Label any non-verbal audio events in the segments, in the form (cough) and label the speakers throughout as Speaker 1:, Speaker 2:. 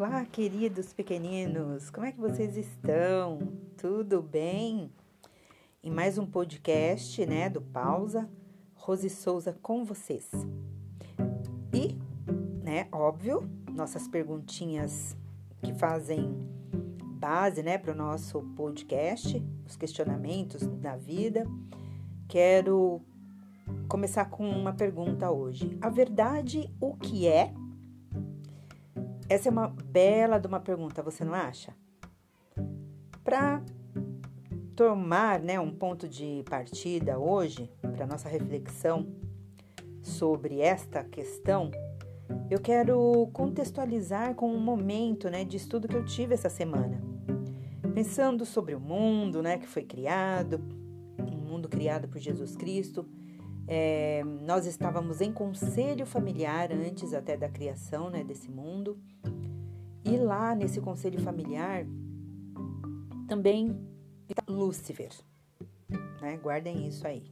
Speaker 1: Olá, queridos pequeninos, como é que vocês estão? Tudo bem? Em mais um podcast, né, do Pausa, Rose Souza com vocês. E, né, óbvio, nossas perguntinhas que fazem base, né, para o nosso podcast, os questionamentos da vida. Quero começar com uma pergunta hoje. A verdade, o que é? Essa é uma bela de uma pergunta, você não acha? Para tomar né, um ponto de partida hoje, para nossa reflexão sobre esta questão, eu quero contextualizar com um momento né, de estudo que eu tive essa semana. Pensando sobre o mundo né, que foi criado, um mundo criado por Jesus Cristo. É, nós estávamos em conselho familiar antes até da criação né, desse mundo. E lá nesse conselho familiar também está Lúcifer. Né? Guardem isso aí.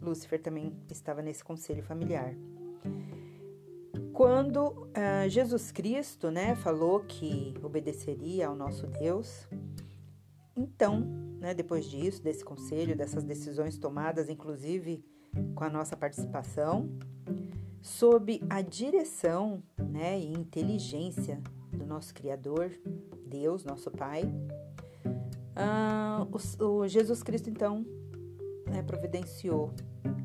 Speaker 1: Lúcifer também estava nesse conselho familiar. Quando uh, Jesus Cristo né, falou que obedeceria ao nosso Deus, então, né, depois disso, desse conselho, dessas decisões tomadas, inclusive com a nossa participação, sob a direção né, e inteligência do nosso Criador, Deus, nosso Pai. Ah, o, o, Jesus Cristo, então, né, providenciou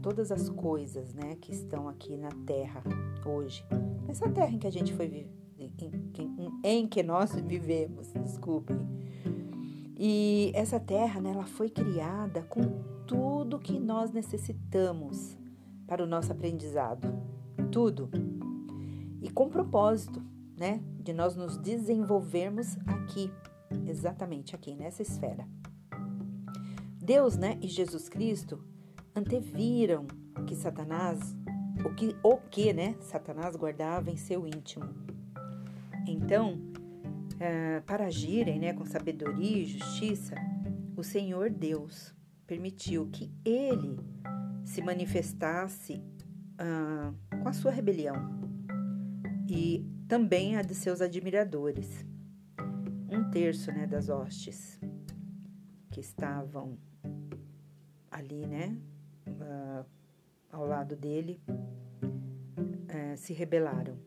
Speaker 1: todas as coisas né, que estão aqui na Terra hoje. Essa Terra em que a gente foi em, em, em que nós vivemos, desculpem. E essa Terra, né, ela foi criada com tudo que nós necessitamos para o nosso aprendizado. Tudo. E com propósito né? De nós nos desenvolvermos aqui, exatamente aqui, nessa esfera. Deus, né, e Jesus Cristo anteviram que Satanás, o que, o que, né, Satanás guardava em seu íntimo. Então, é, para agirem, né, com sabedoria e justiça, o Senhor Deus permitiu que Ele se manifestasse ah, com a sua rebelião e também a de seus admiradores. Um terço né, das hostes que estavam ali, né, uh, ao lado dele, uh, se rebelaram.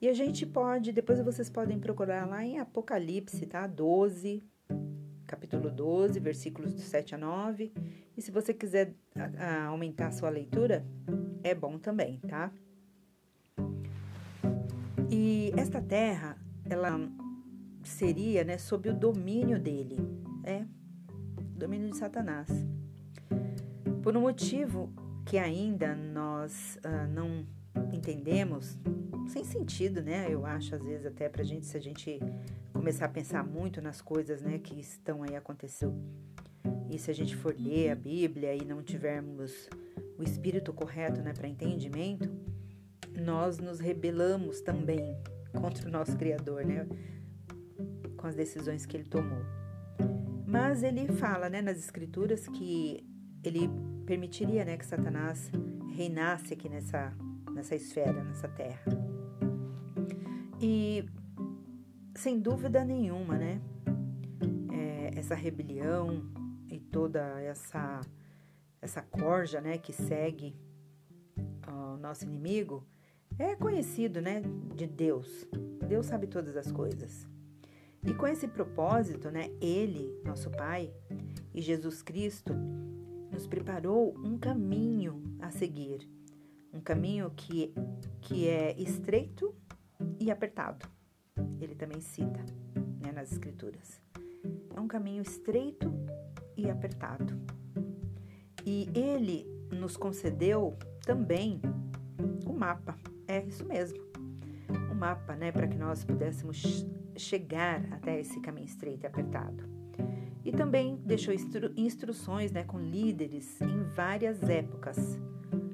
Speaker 1: E a gente pode, depois vocês podem procurar lá em Apocalipse, tá? 12, capítulo 12, versículos do 7 a 9. E se você quiser uh, aumentar a sua leitura, é bom também, tá? E esta terra, ela seria, né, sob o domínio dele, é, domínio de Satanás. Por um motivo que ainda nós uh, não entendemos, sem sentido, né? Eu acho às vezes até pra gente, se a gente começar a pensar muito nas coisas, né, que estão aí acontecendo. E se a gente for ler a Bíblia e não tivermos o espírito correto, né, para entendimento, nós nos rebelamos também contra o nosso Criador, né? Com as decisões que ele tomou. Mas ele fala, né, nas Escrituras que ele permitiria, né, que Satanás reinasse aqui nessa, nessa esfera, nessa terra. E sem dúvida nenhuma, né, é, essa rebelião e toda essa essa corja, né, que segue o nosso inimigo, é conhecido, né, de Deus. Deus sabe todas as coisas. E com esse propósito, né, ele, nosso Pai, e Jesus Cristo nos preparou um caminho a seguir. Um caminho que, que é estreito e apertado. Ele também cita né, nas Escrituras. É um caminho estreito e apertado. E ele nos concedeu também o mapa é isso mesmo. Um mapa, né, para que nós pudéssemos chegar até esse caminho estreito e apertado. E também deixou instru instruções, né, com líderes em várias épocas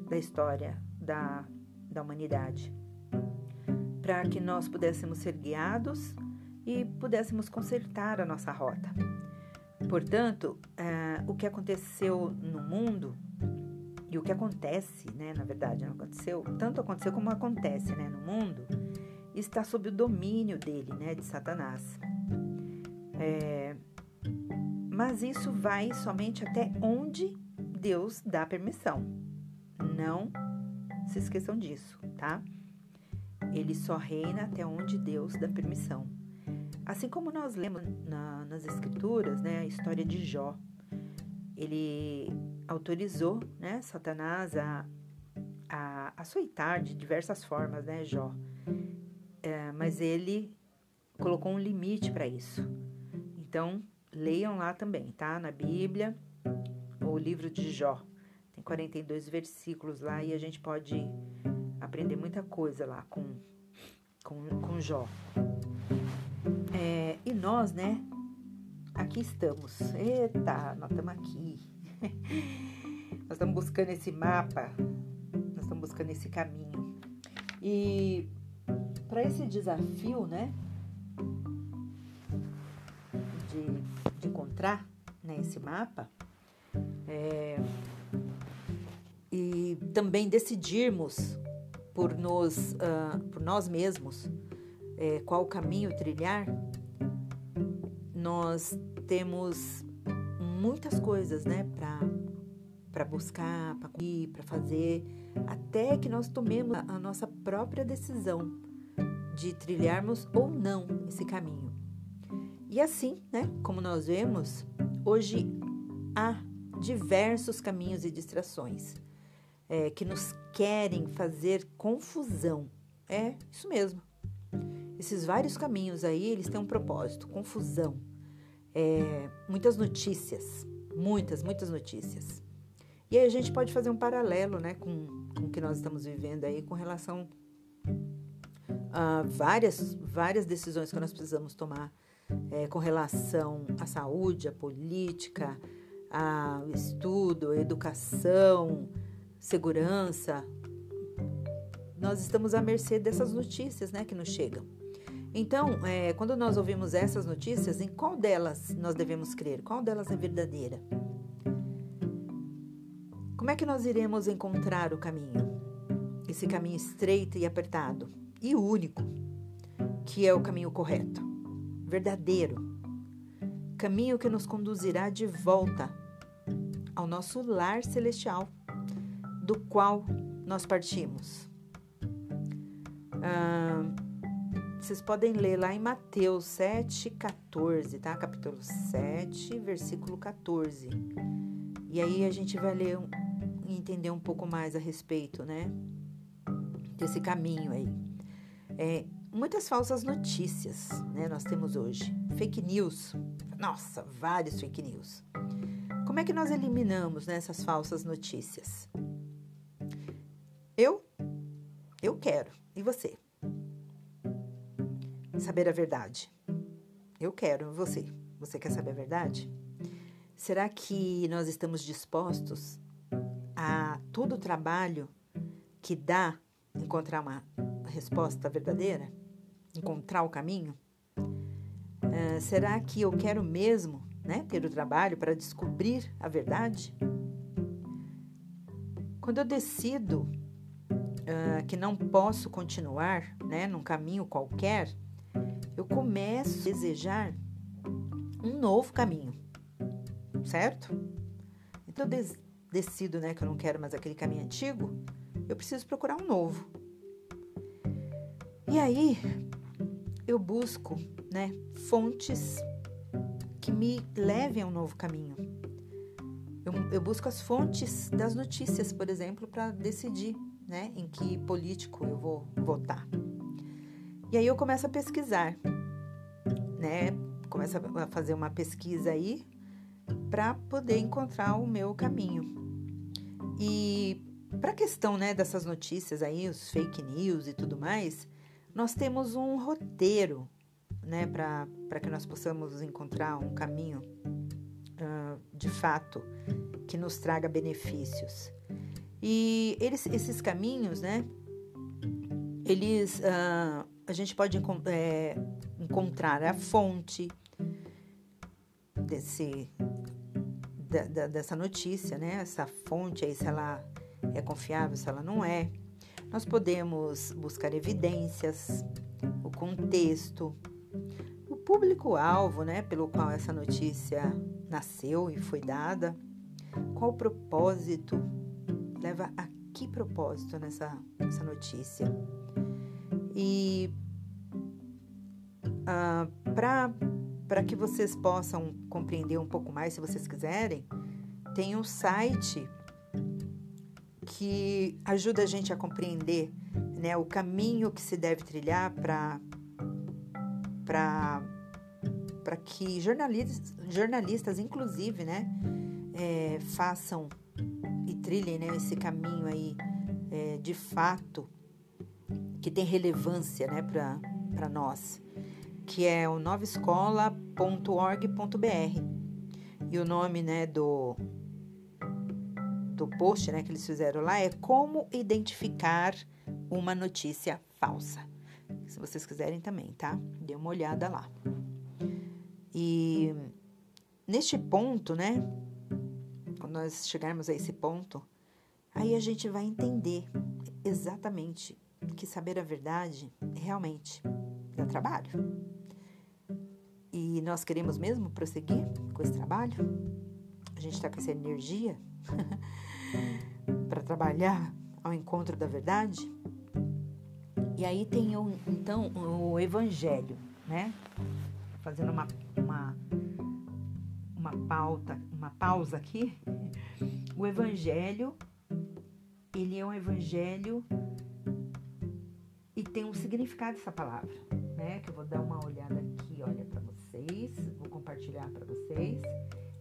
Speaker 1: da história da, da humanidade, para que nós pudéssemos ser guiados e pudéssemos consertar a nossa rota. Portanto, uh, o que aconteceu no mundo e o que acontece, né, na verdade, não aconteceu, tanto aconteceu como acontece, né, no mundo, está sob o domínio dele, né, de Satanás. É, mas isso vai somente até onde Deus dá permissão. Não se esqueçam disso, tá? Ele só reina até onde Deus dá permissão. Assim como nós lemos na, nas Escrituras, né, a história de Jó, ele autorizou, né, Satanás a, a açoitar de diversas formas, né, Jó. É, mas ele colocou um limite para isso. Então, leiam lá também, tá? Na Bíblia, o livro de Jó. Tem 42 versículos lá e a gente pode aprender muita coisa lá com, com, com Jó. É, e nós, né? Aqui estamos. Eita, nós estamos aqui. (laughs) nós estamos buscando esse mapa, nós estamos buscando esse caminho. E para esse desafio, né? De, de encontrar né, esse mapa é, e também decidirmos por, nos, uh, por nós mesmos é, qual caminho trilhar, nós temos muitas coisas, né, para buscar, para ir, para fazer, até que nós tomemos a nossa própria decisão de trilharmos ou não esse caminho. E assim, né, como nós vemos, hoje há diversos caminhos e distrações é, que nos querem fazer confusão. É isso mesmo. Esses vários caminhos aí, eles têm um propósito, confusão. É, muitas notícias, muitas, muitas notícias. E aí a gente pode fazer um paralelo né, com, com o que nós estamos vivendo aí com relação a várias, várias decisões que nós precisamos tomar é, com relação à saúde, à política, ao estudo, à educação, segurança. Nós estamos à mercê dessas notícias né, que nos chegam. Então, é, quando nós ouvimos essas notícias, em qual delas nós devemos crer? Qual delas é verdadeira? Como é que nós iremos encontrar o caminho? Esse caminho estreito e apertado e único, que é o caminho correto, verdadeiro. Caminho que nos conduzirá de volta ao nosso lar celestial, do qual nós partimos. Ah, vocês podem ler lá em Mateus 7, 14, tá? Capítulo 7, versículo 14. E aí a gente vai ler e entender um pouco mais a respeito, né? Desse caminho aí. É, muitas falsas notícias, né? Nós temos hoje. Fake news. Nossa, vários fake news. Como é que nós eliminamos né, essas falsas notícias? Eu? Eu quero. E você? Saber a verdade? Eu quero, você. Você quer saber a verdade? Será que nós estamos dispostos a todo o trabalho que dá encontrar uma resposta verdadeira? Encontrar o caminho? Uh, será que eu quero mesmo né, ter o trabalho para descobrir a verdade? Quando eu decido uh, que não posso continuar né, num caminho qualquer, começo a desejar um novo caminho, certo? Então eu decido né, que eu não quero mais aquele caminho antigo, eu preciso procurar um novo. E aí eu busco né, fontes que me levem a um novo caminho. Eu, eu busco as fontes das notícias, por exemplo, para decidir né, em que político eu vou votar. E aí eu começo a pesquisar, né? Começo a fazer uma pesquisa aí para poder encontrar o meu caminho. E para a questão, né, dessas notícias aí, os fake news e tudo mais, nós temos um roteiro, né, para que nós possamos encontrar um caminho uh, de fato que nos traga benefícios. E eles, esses caminhos, né, eles uh, a gente pode é, encontrar a fonte desse, da, da, dessa notícia, né? Essa fonte aí, se ela é confiável, se ela não é. Nós podemos buscar evidências, o contexto, o público-alvo, né, pelo qual essa notícia nasceu e foi dada, qual o propósito, leva a que propósito nessa, nessa notícia. E ah, para que vocês possam compreender um pouco mais, se vocês quiserem, tem um site que ajuda a gente a compreender né, o caminho que se deve trilhar para que jornalistas, jornalistas inclusive, né, é, façam e trilhem né, esse caminho aí é, de fato que tem relevância né, para nós, que é o novaescola.org.br. E o nome né, do, do post né, que eles fizeram lá é Como Identificar uma Notícia Falsa. Se vocês quiserem também, tá? Dê uma olhada lá. E neste ponto, né? Quando nós chegarmos a esse ponto, aí a gente vai entender exatamente que saber a verdade realmente dá trabalho. E nós queremos mesmo prosseguir com esse trabalho? A gente está com essa energia (laughs) para trabalhar ao encontro da verdade? E aí tem o, então o evangelho, né? Fazendo uma, uma, uma pauta, uma pausa aqui. O evangelho, ele é um evangelho e tem um significado essa palavra, né? Que eu vou dar uma olhada compartilhar para vocês.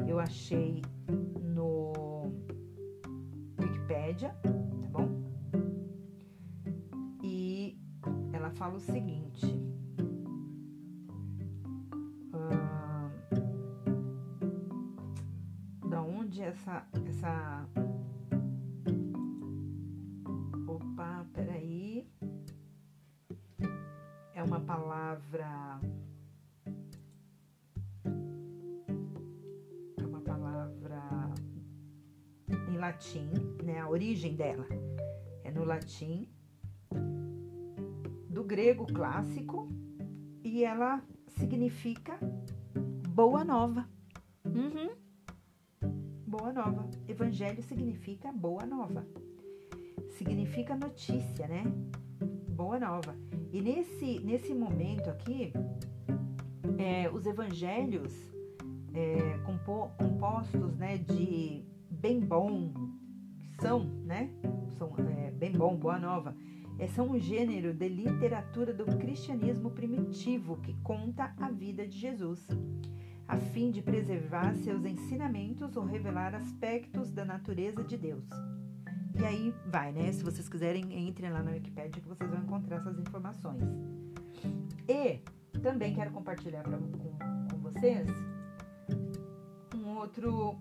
Speaker 1: Eu achei no Wikipedia, tá bom? E ela fala o seguinte. da onde essa essa origem dela é no latim, do grego clássico, e ela significa boa nova. Uhum. Boa nova. Evangelho significa boa nova. Significa notícia, né? Boa nova. E nesse, nesse momento aqui, é, os evangelhos é, compo, compostos né, de bem bom, são, né? São é, bem bom, boa nova. É, são um gênero de literatura do cristianismo primitivo que conta a vida de Jesus, a fim de preservar seus ensinamentos ou revelar aspectos da natureza de Deus. E aí vai, né? Se vocês quiserem, entrem lá na Wikipedia que vocês vão encontrar essas informações. E também quero compartilhar pra, com, com vocês um outro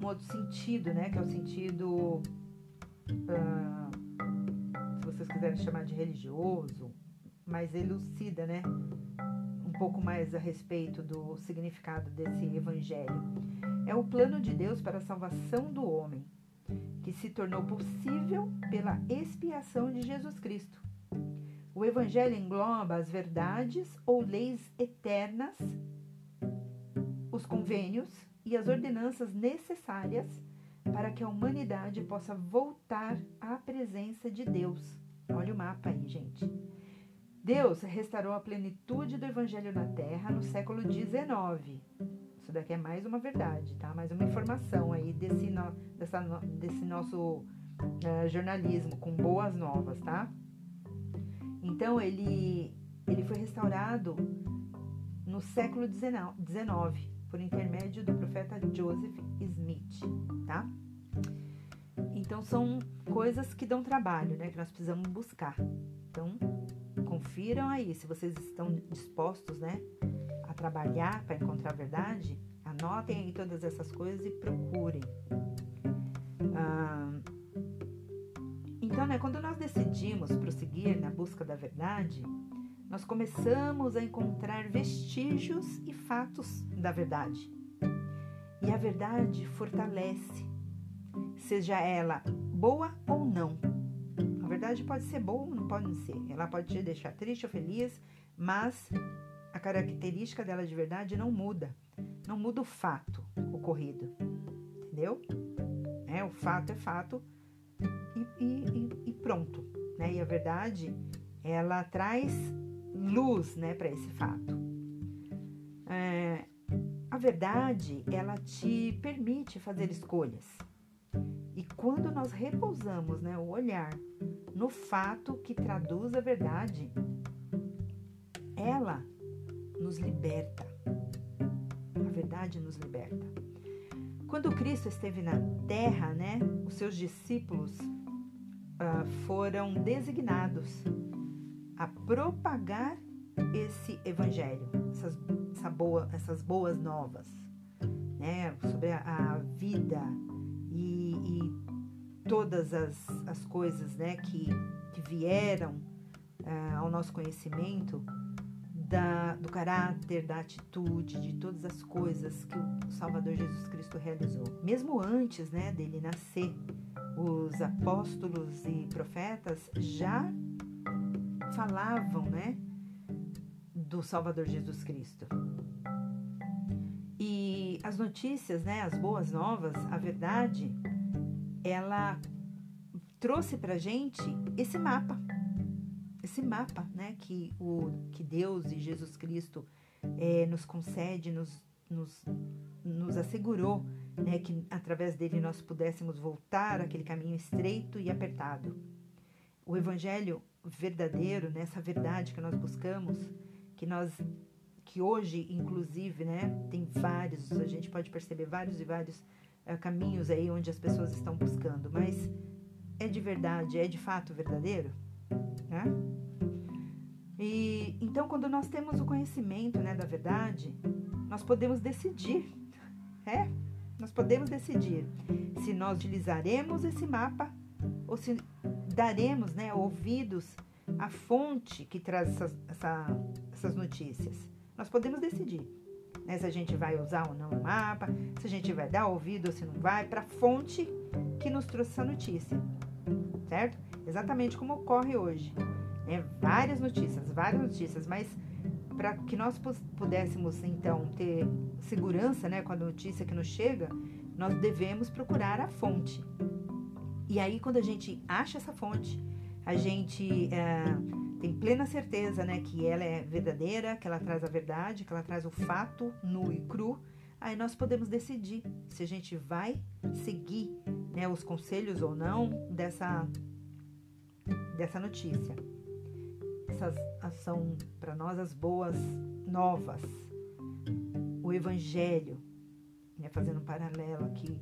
Speaker 1: um outro sentido, né? Que é o sentido, uh, se vocês quiserem chamar de religioso, mas elucida, né? Um pouco mais a respeito do significado desse evangelho. É o plano de Deus para a salvação do homem, que se tornou possível pela expiação de Jesus Cristo. O evangelho engloba as verdades ou leis eternas, os convênios, e as ordenanças necessárias para que a humanidade possa voltar à presença de Deus. Olha o mapa aí, gente. Deus restaurou a plenitude do Evangelho na Terra no século XIX. Isso daqui é mais uma verdade, tá? Mais uma informação aí desse, no, dessa, desse nosso uh, jornalismo com boas novas, tá? Então ele, ele foi restaurado no século XIX por intermédio do profeta Joseph Smith, tá? Então são coisas que dão trabalho, né? Que nós precisamos buscar. Então confiram aí, se vocês estão dispostos, né, a trabalhar para encontrar a verdade, anotem aí todas essas coisas e procurem. Ah, então, né, quando nós decidimos prosseguir na busca da verdade, nós começamos a encontrar vestígios e fatos da verdade. E a verdade fortalece, seja ela boa ou não. A verdade pode ser boa ou não pode ser. Ela pode te deixar triste ou feliz, mas a característica dela de verdade não muda. Não muda o fato ocorrido. Entendeu? É, o fato é fato e, e, e pronto. Né? E a verdade, ela traz luz né, para esse fato. É, a verdade, ela te permite fazer escolhas. E quando nós repousamos né, o olhar no fato que traduz a verdade, ela nos liberta. A verdade nos liberta. Quando Cristo esteve na terra, né, os seus discípulos uh, foram designados a propagar esse evangelho, essas, essa boa, essas boas novas, né, sobre a, a vida e, e, todas as, as coisas, né, que, que vieram uh, ao nosso conhecimento da, do caráter, da atitude, de todas as coisas que o Salvador Jesus Cristo realizou. Mesmo antes né, dele nascer, os apóstolos e profetas já falavam né, do Salvador Jesus Cristo. E as notícias, né, as boas novas, a verdade, ela trouxe para gente esse mapa esse mapa né, que, o, que Deus e Jesus Cristo é, nos concede, nos, nos, nos assegurou né, que através dele nós pudéssemos voltar aquele caminho estreito e apertado. O Evangelho verdadeiro, nessa né, verdade que nós buscamos, que nós que hoje, inclusive, né, tem vários, a gente pode perceber vários e vários uh, caminhos aí onde as pessoas estão buscando, mas é de verdade, é de fato verdadeiro? Né? E então, quando nós temos o conhecimento né, da verdade, nós podemos decidir, (laughs) é, nós podemos decidir se nós utilizaremos esse mapa ou se daremos né, ouvidos à fonte que traz essas, essa, essas notícias. Nós podemos decidir né, se a gente vai usar ou não o mapa, se a gente vai dar ouvido ou se não vai, para a fonte que nos trouxe essa notícia, certo? Exatamente como ocorre hoje. Né? Várias notícias, várias notícias, mas para que nós pudéssemos então ter segurança né, com a notícia que nos chega, nós devemos procurar a fonte. E aí, quando a gente acha essa fonte, a gente é, tem plena certeza né, que ela é verdadeira, que ela traz a verdade, que ela traz o fato nu e cru, aí nós podemos decidir se a gente vai seguir né, os conselhos ou não dessa dessa notícia. Essas são para nós as boas novas. O Evangelho, né, fazendo um paralelo aqui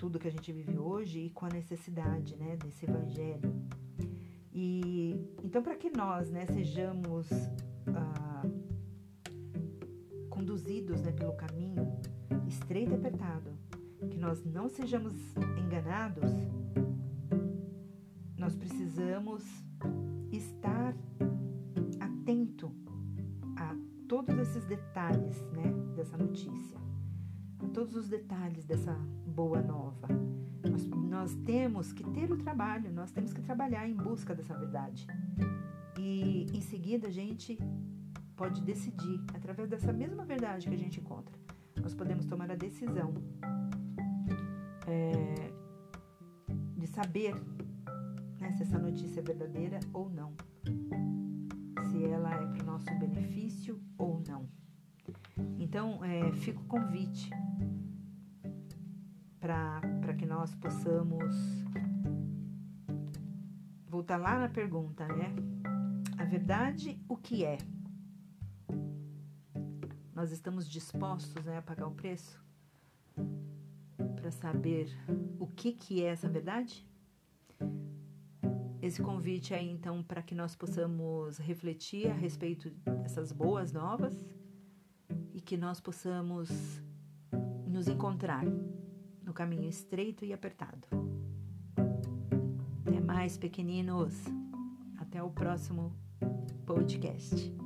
Speaker 1: tudo que a gente vive hoje e com a necessidade né, desse Evangelho. E então, para que nós né, sejamos ah, conduzidos né, pelo caminho estreito e apertado, que nós não sejamos enganados, nós precisamos estar atento a todos esses detalhes né, dessa notícia, todos os detalhes dessa boa nova. Nós, nós temos que ter o trabalho, nós temos que trabalhar em busca dessa verdade. E em seguida a gente pode decidir, através dessa mesma verdade que a gente encontra, nós podemos tomar a decisão é, de saber né, se essa notícia é verdadeira ou não, se ela é para o nosso benefício ou não. Então, é, fica o convite para que nós possamos voltar lá na pergunta, né? A verdade, o que é? Nós estamos dispostos né, a pagar o preço para saber o que, que é essa verdade? esse convite aí, então, para que nós possamos refletir a respeito dessas boas novas e que nós possamos nos encontrar no caminho estreito e apertado. Até mais, pequeninos. Até o próximo podcast.